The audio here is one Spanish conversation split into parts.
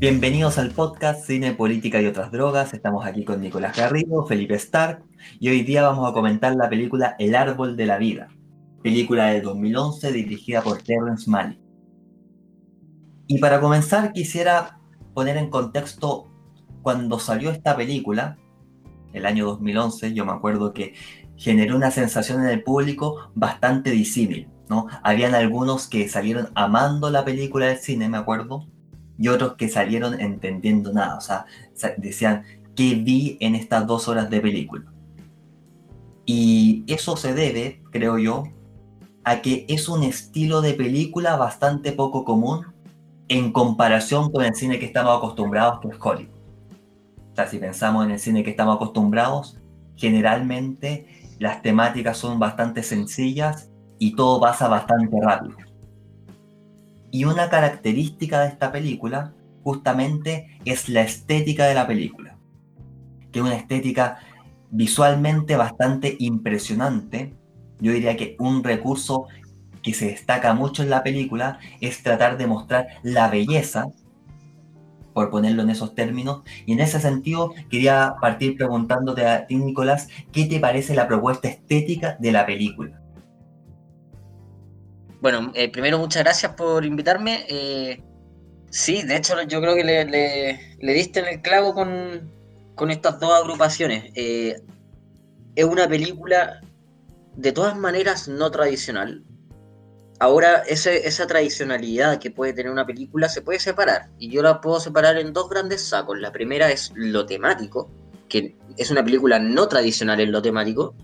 Bienvenidos al podcast Cine, Política y otras drogas. Estamos aquí con Nicolás Garrido, Felipe Stark y hoy día vamos a comentar la película El Árbol de la Vida, película de 2011 dirigida por Terrence Malick. Y para comenzar quisiera poner en contexto cuando salió esta película, el año 2011, yo me acuerdo que generó una sensación en el público bastante disímil, ¿no? Habían algunos que salieron amando la película del cine, me acuerdo, y otros que salieron entendiendo nada, o sea, decían, ¿qué vi en estas dos horas de película? Y eso se debe, creo yo, a que es un estilo de película bastante poco común en comparación con el cine que estamos acostumbrados, que es Hollywood. O sea, si pensamos en el cine que estamos acostumbrados, generalmente las temáticas son bastante sencillas y todo pasa bastante rápido. Y una característica de esta película justamente es la estética de la película, que es una estética visualmente bastante impresionante. Yo diría que un recurso que se destaca mucho en la película es tratar de mostrar la belleza, por ponerlo en esos términos, y en ese sentido quería partir preguntándote a ti, Nicolás, ¿qué te parece la propuesta estética de la película? Bueno, eh, primero muchas gracias por invitarme. Eh, sí, de hecho yo creo que le, diste en el clavo con, estas dos agrupaciones. Eh, es una película de todas maneras no tradicional. Ahora, esa tradicionalidad que puede tener una película se puede separar. Y yo la puedo separar en dos grandes sacos. La primera es lo temático, que es una película no tradicional en lo temático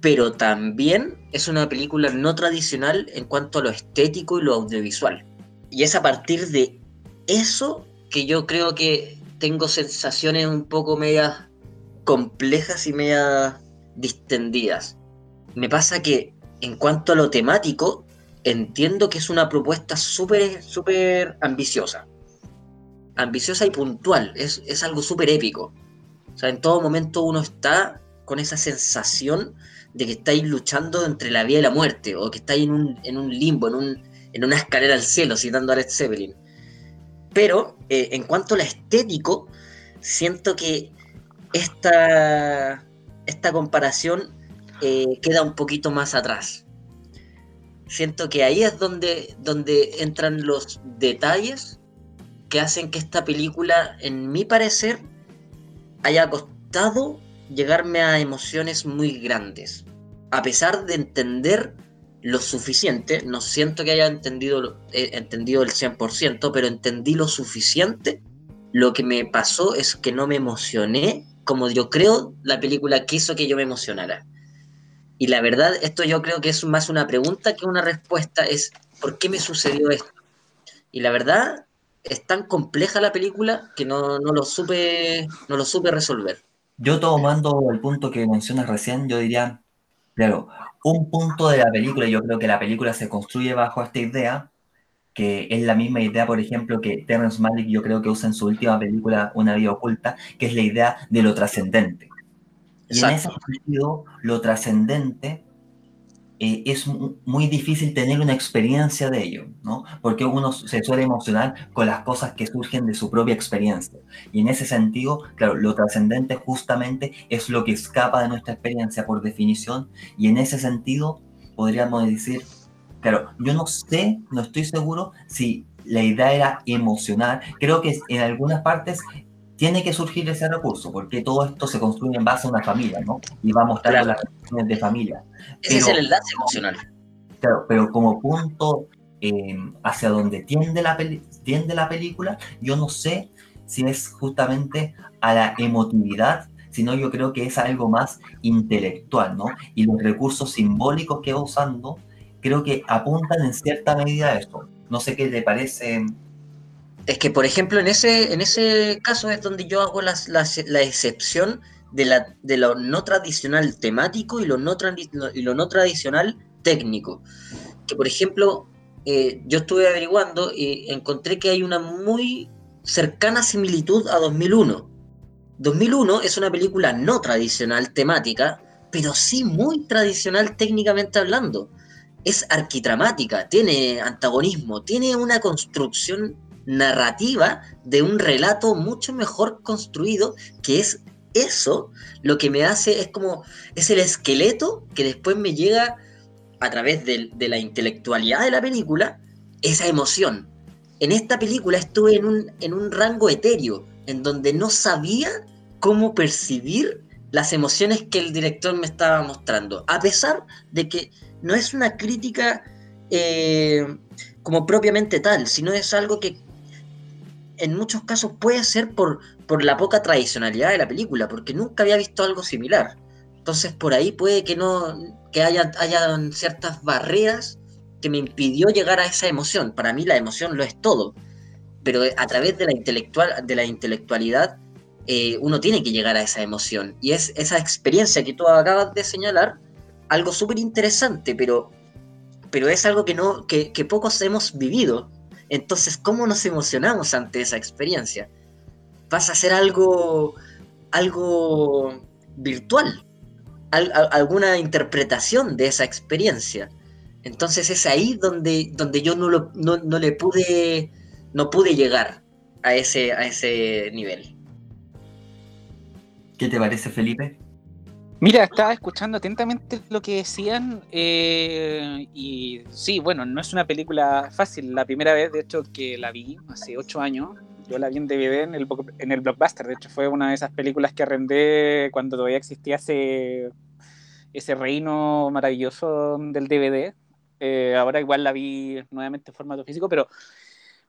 pero también es una película no tradicional en cuanto a lo estético y lo audiovisual. Y es a partir de eso que yo creo que tengo sensaciones un poco medias complejas y medias distendidas. Me pasa que en cuanto a lo temático, entiendo que es una propuesta súper, súper ambiciosa. Ambiciosa y puntual, es, es algo súper épico. O sea, en todo momento uno está con esa sensación de que estáis luchando entre la vida y la muerte, o que estáis en un, en un limbo, en, un, en una escalera al cielo, citando a Led Zeppelin. Pero eh, en cuanto a lo estético, siento que esta, esta comparación eh, queda un poquito más atrás. Siento que ahí es donde, donde entran los detalles que hacen que esta película, en mi parecer, haya costado llegarme a emociones muy grandes. A pesar de entender lo suficiente, no siento que haya entendido, eh, entendido el 100%, pero entendí lo suficiente. Lo que me pasó es que no me emocioné como yo creo la película quiso que yo me emocionara. Y la verdad, esto yo creo que es más una pregunta que una respuesta, es ¿por qué me sucedió esto? Y la verdad, es tan compleja la película que no, no lo, supe, no lo supe resolver. Yo tomando el punto que mencionas recién, yo diría, claro, un punto de la película, yo creo que la película se construye bajo esta idea, que es la misma idea, por ejemplo, que Terrence Malick yo creo que usa en su última película, Una vida oculta, que es la idea de lo trascendente. Y en ese sentido, lo trascendente eh, es muy difícil tener una experiencia de ello, ¿no? Porque uno se suele emocionar con las cosas que surgen de su propia experiencia. Y en ese sentido, claro, lo trascendente justamente es lo que escapa de nuestra experiencia por definición. Y en ese sentido, podríamos decir, claro, yo no sé, no estoy seguro si la idea era emocionar. Creo que en algunas partes tiene que surgir ese recurso, porque todo esto se construye en base a una familia, ¿no? Y va a mostrar las relaciones de familia. Ese es el enlace emocional. Claro, pero como punto eh, hacia donde tiende la, tiende la película, yo no sé si es justamente a la emotividad, sino yo creo que es algo más intelectual, ¿no? Y los recursos simbólicos que va usando, creo que apuntan en cierta medida a esto. No sé qué te parece es que, por ejemplo, en ese, en ese caso es donde yo hago la, excepción de, la, de lo no tradicional temático y lo no, y lo no tradicional técnico. Que, por ejemplo, eh, yo estuve averiguando y encontré que hay una muy cercana similitud a 2001. 2001 es una película no tradicional temática, pero sí muy tradicional técnicamente hablando. Es arquitramática, tiene antagonismo, tiene una construcción narrativa de un relato mucho mejor construido, que es eso lo que me hace, es como, es el esqueleto que después me llega a través de, la intelectualidad de la película, esa emoción. En esta película estuve en un, en un rango etéreo, en donde no sabía cómo percibir las emociones que el director me estaba mostrando, a pesar de que no es una crítica eh, como propiamente tal, sino es algo que en muchos casos puede ser por, por la poca tradicionalidad de la película, porque nunca había visto algo similar. Entonces por ahí puede que no, que haya, hayan ciertas barreras que me impidió llegar a esa emoción. Para mí la emoción lo es todo, pero a través de la, intelectual, de la intelectualidad eh, uno tiene que llegar a esa emoción. Y es esa experiencia que tú acabas de señalar, algo súper interesante, pero, pero es algo que, no, que, pocos hemos vivido. Entonces, ¿cómo nos emocionamos ante esa experiencia? Pasa a ser algo, algo virtual, alguna interpretación de esa experiencia. Entonces es ahí donde, donde yo no, lo, no, no, le pude, no pude llegar a ese, a ese nivel. ¿Qué te parece, Felipe? Mira, estaba escuchando atentamente lo que decían eh, y sí, bueno, no es una película fácil. La primera vez, de hecho, que la vi hace ocho años, yo la vi en DVD en el, en el Blockbuster. De hecho, fue una de esas películas que arrendé cuando todavía existía ese, ese reino maravilloso del DVD. Eh, ahora igual la vi nuevamente en formato físico, pero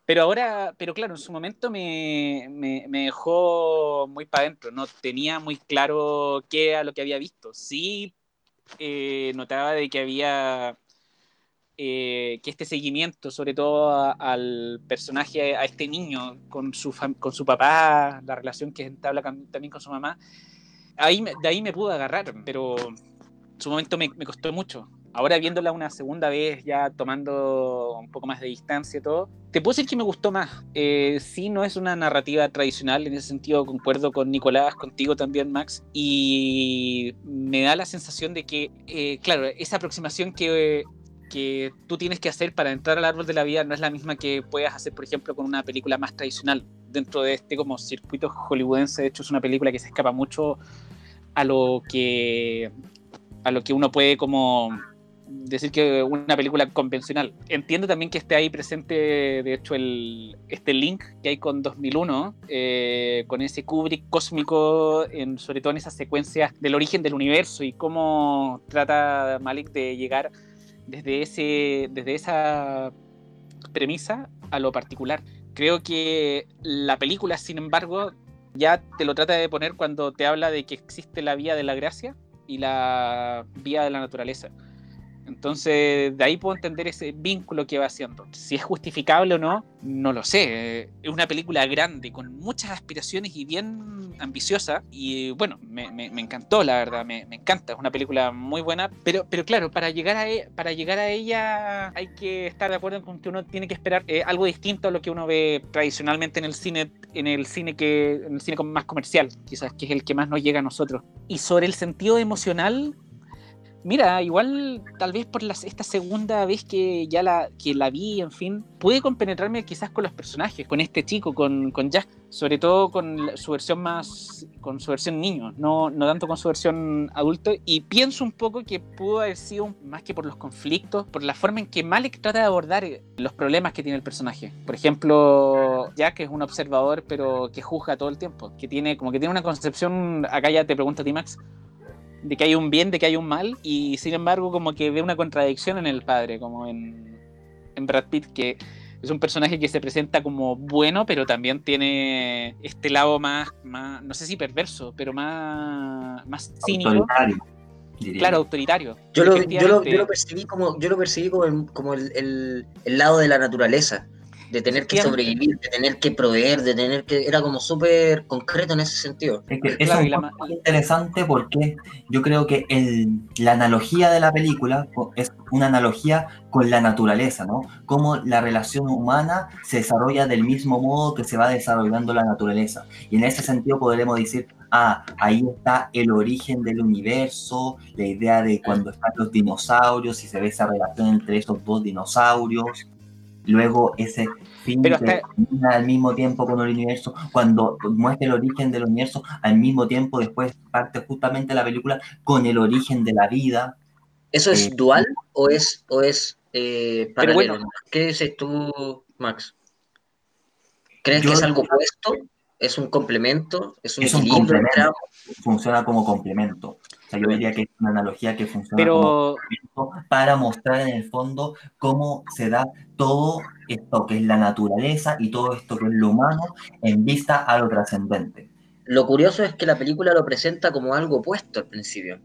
pero ahora, pero claro, en su momento me, me, dejó muy para adentro, no tenía muy claro qué era lo que había visto. Sí eh, notaba de que había eh, que este seguimiento, sobre todo al personaje, a este niño, con su, con su papá, la relación que entabla también con su mamá, ahí, de ahí me pude agarrar, pero en su momento me, me costó mucho ahora viéndola una segunda vez, ya tomando un poco más de distancia y todo, te puedo decir que me gustó más. Eh, sí, no es una narrativa tradicional, en ese sentido concuerdo con Nicolás, contigo también, Max, y me da la sensación de que, eh, claro, esa aproximación que, que tú tienes que hacer para entrar al árbol de la vida no es la misma que puedas hacer, por ejemplo, con una película más tradicional. Dentro de este como circuito hollywoodense, de hecho, es una película que se escapa mucho a lo que a lo que uno puede como decir que una película convencional. Entiendo también que esté ahí presente, de hecho, el, este link que hay con 2001, eh, con ese Kubrick cósmico, en, sobre todo en esas secuencias del origen del universo y cómo trata Malik de llegar desde, ese, desde esa premisa a lo particular. Creo que la película, sin embargo, ya te lo trata de poner cuando te habla de que existe la vía de la gracia y la vía de la naturaleza entonces, de ahí puedo entender ese vínculo que va haciendo. Si es justificable o no, no lo sé. Es una película grande, con muchas aspiraciones y bien ambiciosa. Y bueno, me, encantó, la verdad, me, encanta. Es una película muy buena. Pero, pero claro, para llegar, a, e, para llegar a ella hay que estar de acuerdo con que uno tiene que esperar eh, algo distinto a lo que uno ve tradicionalmente en el cine, en el cine que, en el cine más comercial, quizás, que es el que más nos llega a nosotros. Y sobre el sentido emocional, Mira, igual tal vez por esta segunda vez que ya la, que la vi, en fin, pude compenetrarme quizás con los personajes, con este chico, con, con Jack, sobre todo con su versión más, con su versión niño, no, no tanto con su versión adulto, y pienso un poco que pudo haber sido más que por los conflictos, por la forma en que Malek trata de abordar los problemas que tiene el personaje. Por ejemplo, Jack es un observador, pero que juzga todo el tiempo, que tiene como que tiene una concepción, acá ya te pregunto a ti Max, de que hay un bien, de que hay un mal, y sin embargo como que ve una contradicción en el padre, como en, en Brad Pitt, que es un personaje que se presenta como bueno, pero también tiene este lado más, más no sé si perverso, pero más, más cínico. Autoritario. Claro, autoritario. Yo lo, yo lo, yo lo, percibí como, yo lo percibí como, como el, el, el lado de la naturaleza de tener que sobrevivir, de tener que proveer, de tener que... Era como súper concreto en ese sentido. Es que eso es muy interesante porque yo creo que el, la analogía de la película es una analogía con la naturaleza, ¿no? Cómo la relación humana se desarrolla del mismo modo que se va desarrollando la naturaleza. Y en ese sentido podremos decir, ah, ahí está el origen del universo, la idea de cuando están los dinosaurios y se ve esa relación entre esos dos dinosaurios luego ese fin Pero que hasta- termina al mismo tiempo con el universo, cuando muestra el origen del universo, al mismo tiempo después parte justamente la película con el origen de la vida. ¿Eso es Eh, dual o es, o es eh, paralelo? bueno. ¿Qué dices tú, Max? ¿Crees Yo- que es algo opuesto? ¿Es un complemento? ¿Es un Es un complemento. Funciona como complemento. O sea, yo diría que es una analogía que funciona como Pero, complemento para mostrar en el fondo cómo se da todo esto que es la naturaleza y todo esto que es lo humano en vista a lo trascendente. Lo curioso es que la película lo presenta como algo opuesto al principio.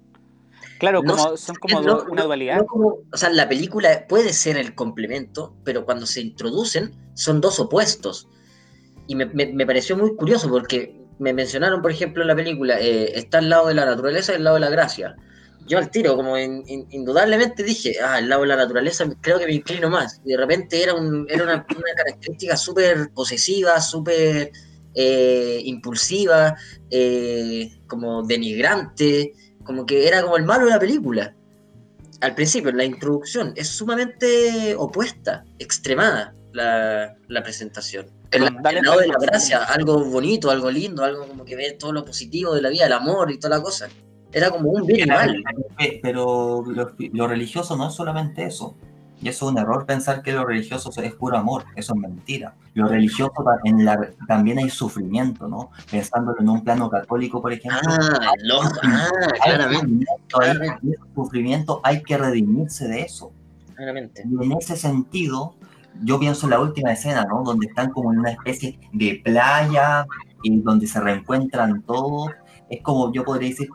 claro, No como, son como no- do- una dualidad. no como- o sea, la película puede ser el complemento, pero cuando se introducen son dos opuestos. Y me, me- pareció muy curioso porque me mencionaron, por ejemplo, en la película, eh, está al lado de la naturaleza y al lado de la gracia. Yo al tiro, como in- in- indudablemente dije, ah, al lado de la naturaleza creo que me inclino más. Y de repente era, un, era una, una característica súper posesiva, súper eh, impulsiva, eh, como denigrante, como que era como el malo de la película. Al principio, en la introducción, es sumamente opuesta, extremada la, la presentación. El, lado de la gracia, algo bonito, algo lindo, algo como que ve todo lo positivo de la vida, el amor y toda la cosa. Era como un bien mal. Pero lo, lo religioso no es solamente eso. Y eso es un error pensar que lo religioso es puro amor. Eso es mentira. Lo religioso en la, también hay sufrimiento, ¿no? Pensándolo en un plano católico, por ejemplo. Ah, lo, ah, hay claramente, sufrimiento, hay- claramente. y ese sufrimiento hay que redimirse de eso. claramente. Y en ese sentido, yo pienso en la última escena, ¿no? Donde están como en una especie de playa y donde se reencuentran todos. Es como, yo podría decir,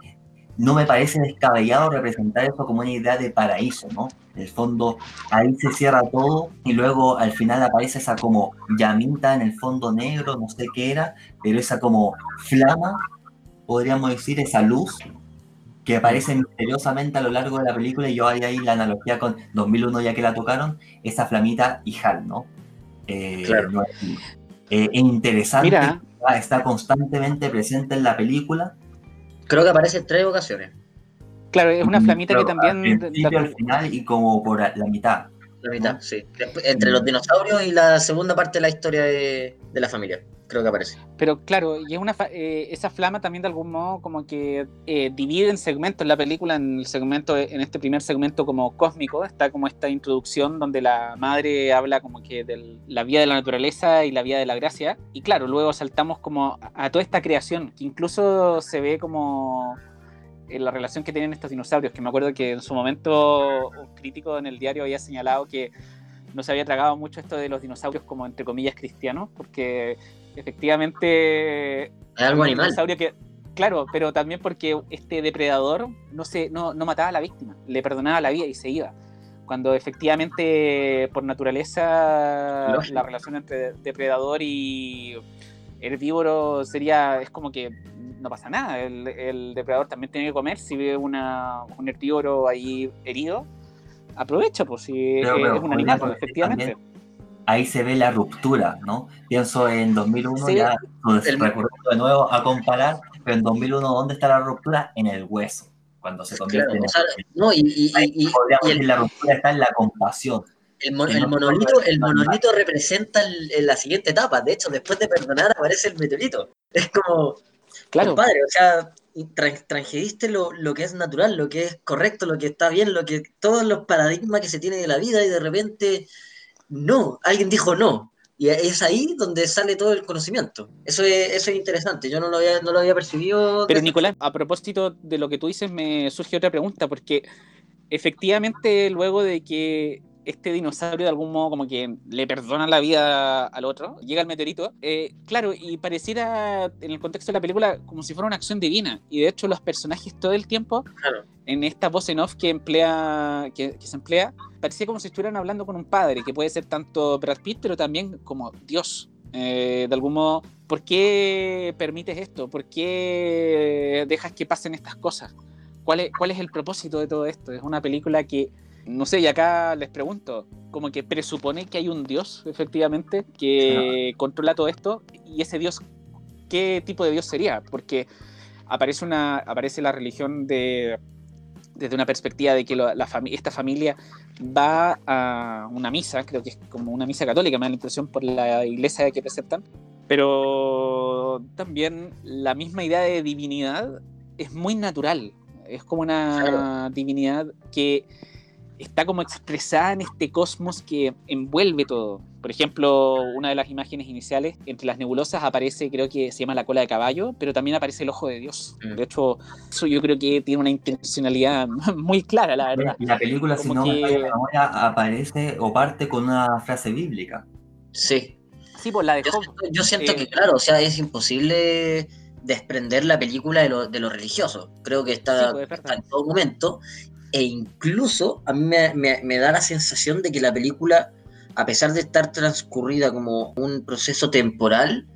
no me parece descabellado representar eso como una idea de paraíso, ¿no? En el fondo, ahí se cierra todo y luego al final aparece esa como llamita en el fondo negro, no sé qué era, pero esa como flama, podríamos decir, esa luz que aparece misteriosamente a lo largo de la película y yo haría ahí la analogía con 2001 ya que la tocaron, esa flamita y Hal, ¿no? Eh, Claro. no es, eh, es interesante, Mira. está- constantemente presente en la película. Creo que aparece en tres ocasiones. Claro, es una flamita que también... Al principio, al final y como por la mitad. La mitad, ¿No? sí. Después, entre los dinosaurios y la segunda parte de la historia de, de la familia. Creo que aparece. Pero claro, y es una eh, esa flama también de algún modo como que eh, divide en segmentos la película, en el segmento, en este primer segmento como cósmico, está como esta introducción donde la madre habla como que de la vía de la naturaleza y la vía de la gracia, y claro, luego saltamos como a, toda esta creación, que incluso se ve como la relación que tienen estos dinosaurios, que me acuerdo que en su momento un crítico en el diario había señalado que no se había tragado mucho esto de los dinosaurios como entre comillas cristianos, porque efectivamente Es algo animal. dinosaurio que claro pero también porque este depredador no se no, no mataba a la víctima le perdonaba la vida y se iba cuando efectivamente por naturaleza Lógico. la relación entre depredador y herbívoro sería es como que no pasa nada el, el depredador también tiene que comer si ve una, un herbívoro ahí herido aprovecha pues si Pero, es, pero, es un animal pues, efectivamente Ahí se ve la ruptura, ¿no? Pienso en 2001, Sí. ya pues, El- recurriendo de nuevo a comparar, pero en 2001, ¿dónde está la ruptura? En el hueso, cuando se convierte Claro, en o sea, no, y, y- y- y- y el, la ruptura está en la compasión. el mon- el no- monolito, el no- monolito representa el- el- la siguiente etapa. De hecho, después de perdonar aparece el meteorito. Es como, claro compadre, o sea, tran- transgrediste lo, lo que es natural, lo que es correcto, lo que está bien, lo que todos los paradigmas que se tiene de la vida y de repente no, alguien dijo no. Y es ahí donde sale todo el conocimiento. Eso es, eso es interesante. Yo no lo había, no lo había percibido. Pero Nicolás, a propósito de lo que tú dices, me surge otra pregunta, porque efectivamente luego de que este dinosaurio de algún modo como que le perdona la vida al otro, llega el meteorito, eh, claro, y pareciera en el contexto de la película como si fuera una acción divina, y de hecho los personajes todo el tiempo, Claro. en esta voz en off que, emplea, que, que se emplea, parecía como si estuvieran hablando con un padre, que puede ser tanto Brad Pitt, pero también como Dios. Eh, de algún modo, ¿por qué permites esto? ¿Por qué dejas que pasen estas cosas? ¿Cuál es, ¿Cuál es el propósito de todo esto? Es una película que, no sé, y acá les pregunto, como que presupone que hay un Dios, efectivamente, que controla todo esto, y ese Dios, ¿qué tipo de Dios sería? Porque aparece, una, aparece la religión de, desde una perspectiva de que la esta familia va a una misa, creo que es como una misa católica, me da la impresión por la iglesia que presentan, pero también la misma idea de divinidad es muy natural, es como una divinidad que está como expresada en este cosmos que envuelve todo. Por ejemplo, una de las imágenes iniciales, entre las nebulosas aparece, creo que se llama la cola de caballo, pero también aparece el ojo de Dios. Mm. De hecho, eso yo creo que tiene una intencionalidad muy clara, la verdad. La película, si no me aparece o parte con una frase bíblica. Sí. Sí, pues la de Yo siento, que, eh, claro, o sea, es imposible desprender la película de lo, de lo religioso. Creo que está, pues, está en todo momento e incluso a mí me, da la sensación de que la película, a pesar de estar transcurrida como un proceso temporal,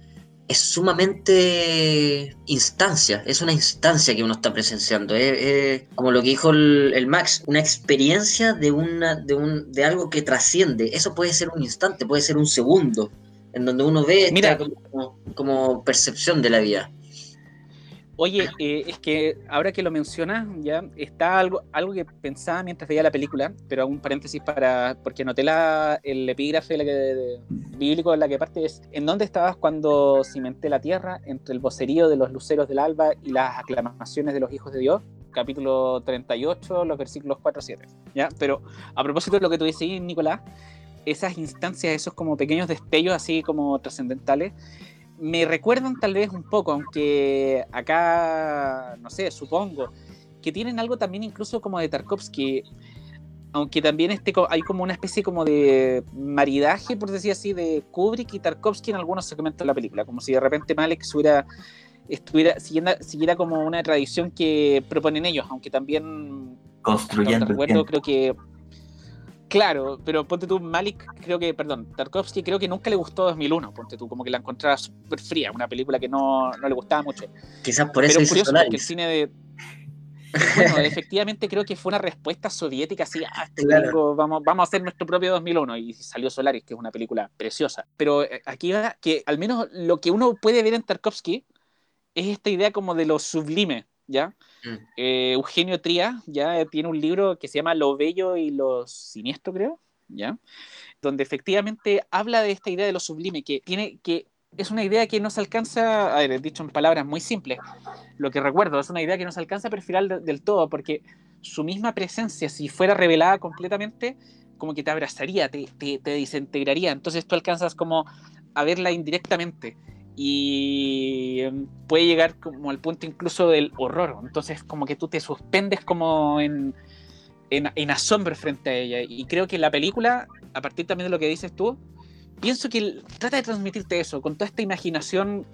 es sumamente instancia, es una instancia que uno está presenciando, es, como lo que dijo el, Max, una experiencia de, una, de, un, de algo que trasciende, eso puede ser un instante, puede ser un segundo, en donde uno ve Mira, como, como percepción de la vida. Oye, eh, es que ahora que lo mencionas, ya está algo, algo que pensaba mientras veía la película, pero un paréntesis para, porque anoté la, el epígrafe de, bíblico en la que parte es, ¿en dónde estabas cuando cimenté la tierra entre el vocerío de los luceros del alba y las aclamaciones de los hijos de Dios? Capítulo 38, los versículos 4 a 7. ¿ya? Pero a propósito de lo que tú decís, Nicolás, esas instancias, esos como pequeños destellos así como trascendentales, me recuerdan tal vez un poco, aunque acá, no sé, supongo, que tienen algo también incluso como de Tarkovsky, aunque también este, hay como una especie como de maridaje, por decir así, de Kubrick y Tarkovsky en algunos segmentos de la película, como si de repente Malek estuviera, estuviera siguiendo, siguiera como una tradición que proponen ellos, aunque también... Construyendo. Recuerdo, creo que Claro, pero ponte tú, Malik, creo que, perdón, Tarkovsky creo que nunca le gustó 2001, ponte tú, como que la encontraba súper fría, una película que no, no, le gustaba mucho. Quizás por eso pero curioso, porque el cine de... Bueno, efectivamente creo que fue una respuesta soviética así, ah, este vamos, vamos a hacer nuestro propio 2001 y salió Solaris, que es una película preciosa. Pero eh, aquí va que al menos lo que uno puede ver en Tarkovsky es esta idea como de lo sublime, ¿ya? Mm. Eh, Eugenio Tría ya tiene un libro que se llama Lo Bello y lo Siniestro, creo, ¿ya? Donde efectivamente habla de esta idea de lo sublime, que tiene que es una idea que no se alcanza, a ver, dicho en palabras muy simples, lo que recuerdo es una idea que no se alcanza a perfilar del todo, porque su misma presencia, si fuera revelada completamente, como que te abrazaría, te, te, te desintegraría, entonces tú alcanzas como a verla indirectamente y em, puede llegar como al punto incluso del horror. Entonces como que tú te suspendes como en, en, asombro frente a ella. Y creo que la película, a partir también de lo que dices tú, pienso que trata de transmitirte eso, con toda esta imaginación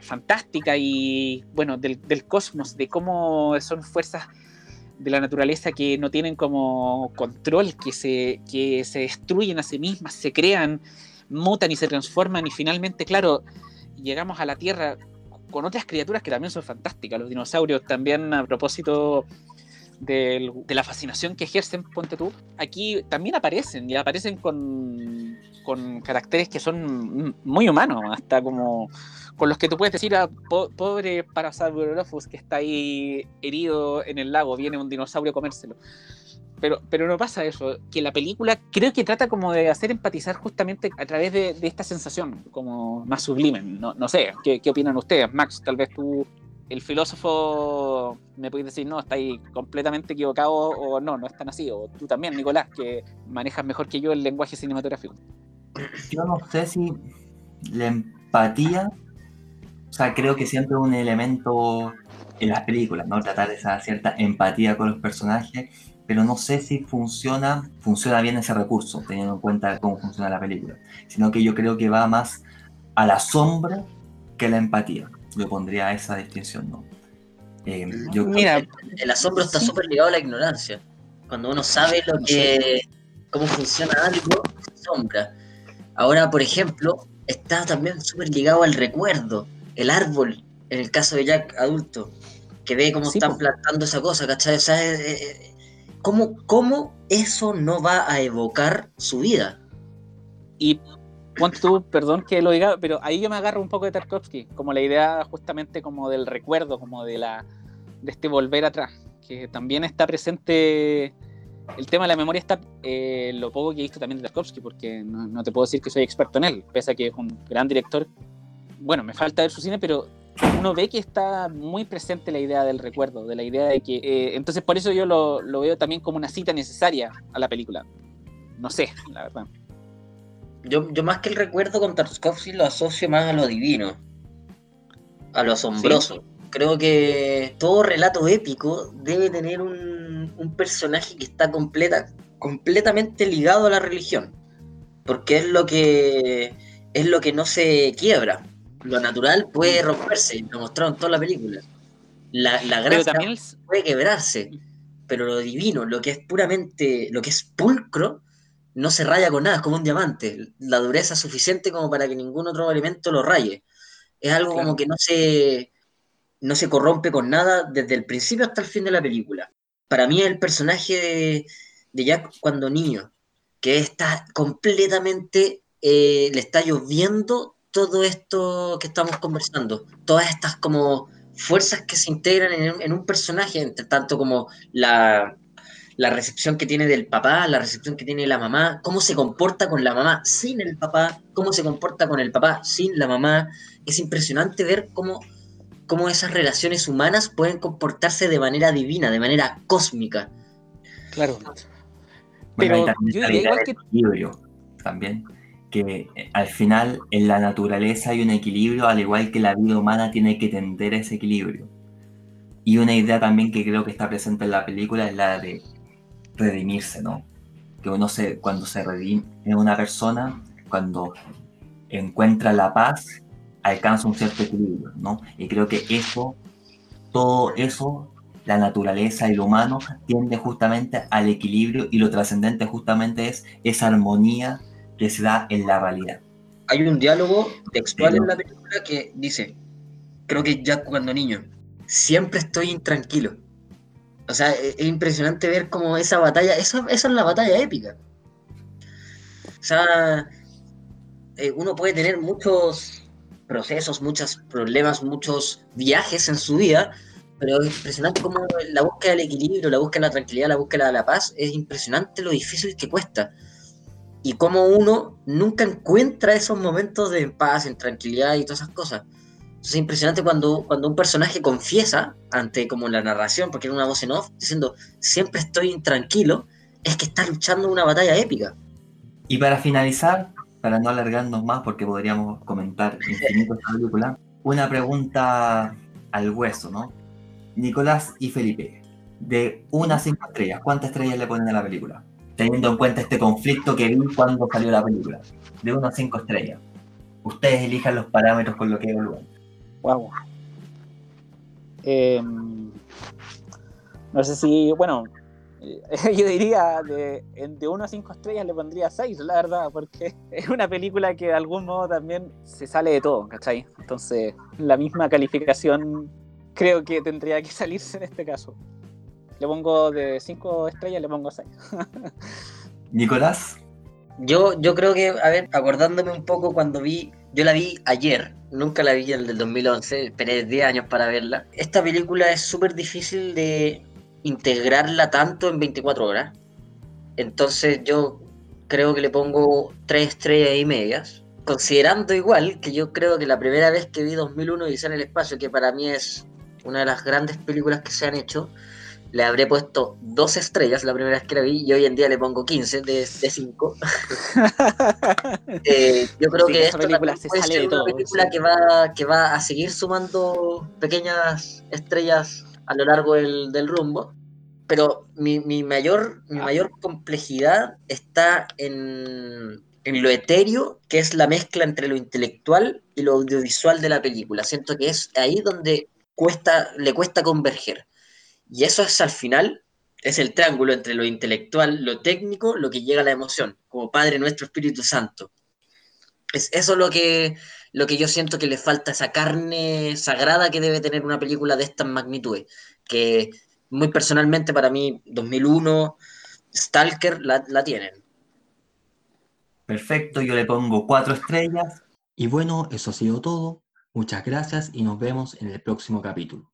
fantástica y bueno, del, del, cosmos, de cómo son fuerzas de la naturaleza que no tienen como control, que se, que se destruyen a sí mismas, se crean, mutan y se transforman y finalmente, claro, llegamos a la Tierra con otras criaturas que también son fantásticas. Los dinosaurios también, a propósito de, la fascinación que ejercen, ponte tú, aquí también aparecen, y aparecen con, con caracteres que son muy humanos, hasta como con los que tú puedes decir a pobre Parasaurolophus que está ahí herido en el lago, viene un dinosaurio a comérselo pero, pero no pasa eso, que la película creo que trata como de hacer empatizar justamente a través de, esta sensación, como más sublime. No, no sé, ¿qué, ¿qué, opinan ustedes? Max, tal vez tú, el filósofo, me puedes decir, no, estáis completamente equivocado o no, no es tan así. O tú también, Nicolás, que manejas mejor que yo el lenguaje cinematográfico. Yo no sé si la empatía, o sea, creo que siempre es un elemento en las películas, ¿no? Tratar esa cierta empatía con los personajes pero no sé si funciona, funciona bien ese recurso, teniendo en cuenta cómo funciona la película, sino que yo creo que va más a la sombra que a la empatía. Yo pondría esa distinción, ¿no? Eh, Mira, el, asombro está súper ligado a la ignorancia. Cuando uno sabe lo que, cómo funciona algo, sombra. Ahora, por ejemplo, está también súper ligado al recuerdo, el árbol, en el caso de Jack adulto, que ve cómo están plantando esa cosa, ¿cachai? O sea, ¿cómo, eso no va a evocar su vida? Y ponte tú, perdón que lo diga, pero ahí yo me agarro un poco de Tarkovsky, como la idea justamente como del recuerdo, como de la de este volver atrás, que también está presente el tema de la memoria está eh, lo poco que he visto también de Tarkovsky, porque no, te puedo decir que soy experto en él, pese a que es un gran director. Bueno, me falta ver su cine, pero uno ve que está muy presente la idea del recuerdo, de la idea de que... Eh, entonces por eso yo lo, lo, veo también como una cita necesaria a la película. No sé, la verdad. Yo, yo más que el recuerdo con Tarkovsky lo asocio más a lo divino, a lo asombroso. Creo que todo relato épico debe tener un, un personaje que está completa, completamente ligado a la religión, porque es lo que es lo que no se quiebra lo natural puede romperse, lo mostraron en toda la película. La, la gracia también... puede quebrarse, pero lo divino, lo que es puramente, lo que es pulcro, no se raya con nada, es como un diamante. La dureza es suficiente como para que ningún otro elemento lo raye. Es algo como que no se, no se corrompe con nada desde el principio hasta el fin de la película. Para mí es el personaje de, de Jack cuando niño, que está completamente, eh, le está lloviendo todo esto que estamos conversando, todas estas como fuerzas que se integran en, un personaje, entre tanto como la, la, recepción que tiene del papá, la recepción que tiene la mamá, cómo se comporta con la mamá sin el papá, cómo se comporta con el papá sin la mamá. Es impresionante ver cómo, cómo esas relaciones humanas pueden comportarse de manera divina, de manera cósmica. Claro. Pero yo diría igual que... También que eh, al final en la naturaleza hay un equilibrio, al igual que la vida humana tiene que tender ese equilibrio. Y una idea también que creo que está presente en la película es la de redimirse, ¿no? Que uno se, cuando se redime en una persona, cuando encuentra la paz, alcanza un cierto equilibrio, ¿no? Y creo que eso, todo eso, la naturaleza y lo humano, tiende justamente al equilibrio y lo trascendente justamente es esa armonía que se da en la realidad. Hay un diálogo textual en la película que dice, creo que ya cuando niño, siempre estoy intranquilo. O sea, e-, es, impresionante ver cómo esa batalla, eso, es la batalla épica. O sea, eh, uno puede tener muchos procesos, muchos problemas, muchos viajes en su vida, pero es impresionante cómo la búsqueda del equilibrio, la búsqueda de la tranquilidad, la búsqueda de la paz, es impresionante lo difícil que cuesta y cómo uno nunca encuentra esos momentos de paz, en tranquilidad y todas esas cosas. Es impresionante cuando, cuando un personaje confiesa ante como la narración, porque era una voz en off, diciendo siempre estoy intranquilo, es que está luchando una batalla épica. Y para finalizar, para no alargarnos más, porque podríamos comentar infinito esta película, una pregunta al hueso, ¿no? Nicolás y Felipe, de una cinco estrellas, ¿cuántas estrellas le ponen a la película? Teniendo en cuenta este conflicto que vi cuando salió la película, de 1 a 5 estrellas. Ustedes elijan los parámetros con lo que evalúan. Wow. Em, no sé si, bueno, yo diría de, de 1 a 5 estrellas le pondría 6, la verdad, porque es una película que de algún modo también se sale de todo, ¿cachai? Entonces, la misma calificación creo que tendría que salirse en este caso. Le pongo de 5 estrellas, le pongo 6. Nicolás. Yo, yo creo que, a ver, acordándome un poco cuando vi, yo la vi ayer, nunca la vi en el del 2011, esperé 10 años para verla. Esta película es súper difícil de integrarla tanto en 24 horas. Entonces yo creo que le pongo 3 estrellas y medias. Considerando igual que yo creo que la primera vez que vi 2001 y en el espacio, que para mí es una de las grandes películas que se han hecho, le habré puesto dos estrellas la primera vez que la vi y hoy en día le pongo 15 de 5. Eh, yo creo que esta película se sale de todo, una película que, va, que va a seguir sumando pequeñas estrellas a lo largo del, rumbo. Pero mi, mayor, mi ah. mayor complejidad está en, en lo etéreo, que es la mezcla entre lo intelectual y lo audiovisual de la película. Siento que es ahí donde cuesta, le cuesta converger. Y eso es al final, es el triángulo entre lo intelectual, lo técnico, lo que llega a la emoción, como Padre nuestro Espíritu Santo. Es eso lo que, lo que yo siento que le falta, esa carne sagrada que debe tener una película de estas magnitudes, que muy personalmente para mí 2001, Stalker la, la tienen. Perfecto, yo le pongo cuatro estrellas. Y bueno, eso ha sido todo. Muchas gracias y nos vemos en el próximo capítulo.